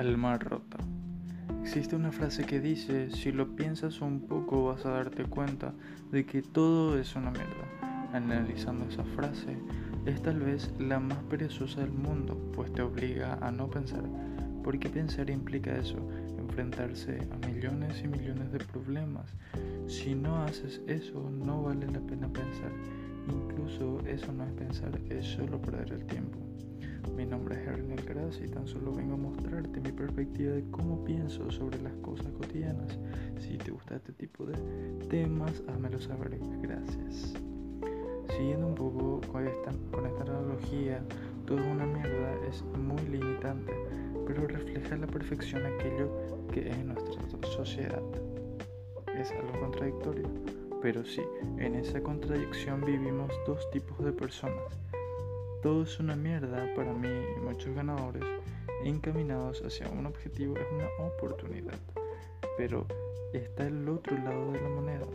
Alma rota. Existe una frase que dice, si lo piensas un poco vas a darte cuenta de que todo es una mierda. Analizando esa frase, es tal vez la más perezosa del mundo, pues te obliga a no pensar. Porque pensar implica eso, enfrentarse a millones y millones de problemas. Si no haces eso, no vale la pena pensar. Incluso eso no es pensar, es solo perder el tiempo. Mi nombre es Henry Alcaraz y tan solo vengo a mostrarte mi perspectiva de cómo pienso sobre las cosas cotidianas. Si te gusta este tipo de temas, házmelo saber. Gracias. Siguiendo un poco con esta, con esta analogía, toda una mierda es muy limitante, pero refleja la perfección aquello que es nuestra sociedad. Es algo contradictorio, pero sí, en esa contradicción vivimos dos tipos de personas todo es una mierda para mí y muchos ganadores encaminados hacia un objetivo es una oportunidad. Pero está el otro lado de la moneda.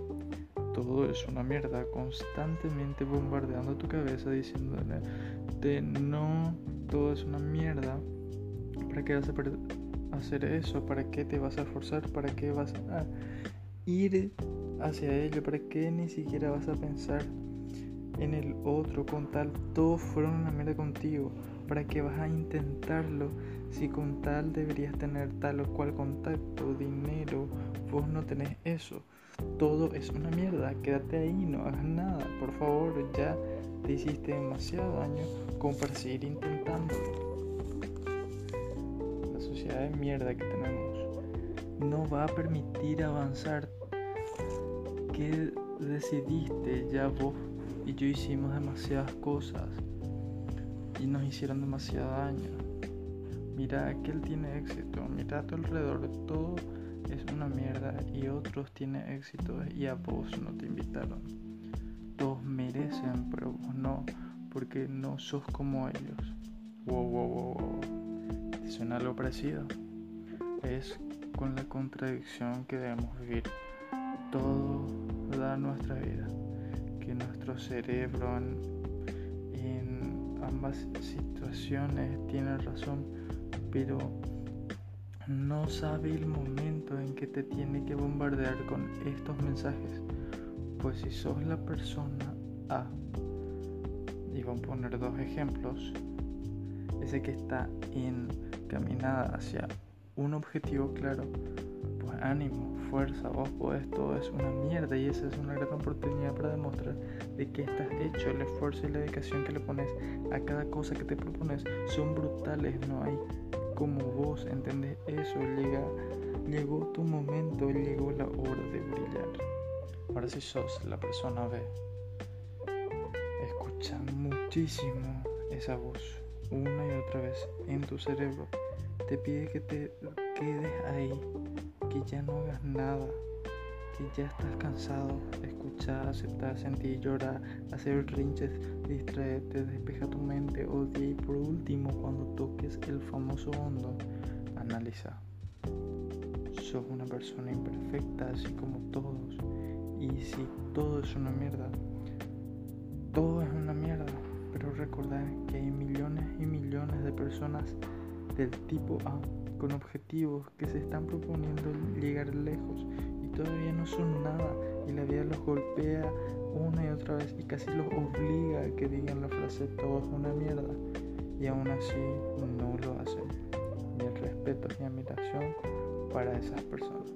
Todo es una mierda constantemente bombardeando tu cabeza diciéndole de no, todo es una mierda. ¿Para qué vas a hacer eso? ¿Para qué te vas a esforzar? ¿Para qué vas a ir hacia ello? ¿Para qué ni siquiera vas a pensar en el otro con tal todos fueron una mierda contigo. ¿Para qué vas a intentarlo si con tal deberías tener tal o cual contacto, dinero? Vos no tenés eso. Todo es una mierda. Quédate ahí, no hagas nada. Por favor, ya te hiciste demasiado daño como para seguir intentándolo. La sociedad de mierda que tenemos no va a permitir avanzar. ¿Qué decidiste ya vos y yo hicimos demasiadas cosas y nos hicieron demasiado daño. Mira que él tiene éxito, mira a tu alrededor, todo es una mierda y otros tienen éxito y a vos no te invitaron. Todos merecen, pero vos no, porque no sos como ellos. Wow, wow, wow, wow. ¿Te suena algo parecido? Es con la contradicción que debemos vivir. Todo da nuestra vida que nuestro cerebro en, ambas situaciones tiene razón, pero no sabe el momento en que te tiene que bombardear con estos mensajes. Pues si sos la persona A, y vamos a poner dos ejemplos, ese que está encaminada hacia un objetivo claro, ánimo, fuerza, vos podés, todo es una mierda y esa es una gran oportunidad para demostrar de que estás hecho, el esfuerzo y la dedicación que le pones a cada cosa que te propones son brutales, no hay como vos entendés eso, llega, llegó tu momento, llegó la hora de brillar. Ahora si sos la persona B, escucha muchísimo esa voz una y otra vez en tu cerebro. Te pide que te quedes ahí que ya no hagas nada, que ya estás cansado, escuchar, aceptar, sentir, llorar, hacer rinches, distraerte, despeja tu mente, odia y por último cuando toques el famoso hondo, analiza. Sos una persona imperfecta así como todos y si todo es una mierda, todo es una mierda, pero recordad que hay millones y millones de personas del tipo A con objetivos que se están proponiendo llegar lejos y todavía no son nada y la vida los golpea una y otra vez y casi los obliga a que digan la frase todo es una mierda y aún así no lo hacen. Mi respeto y admiración para esas personas.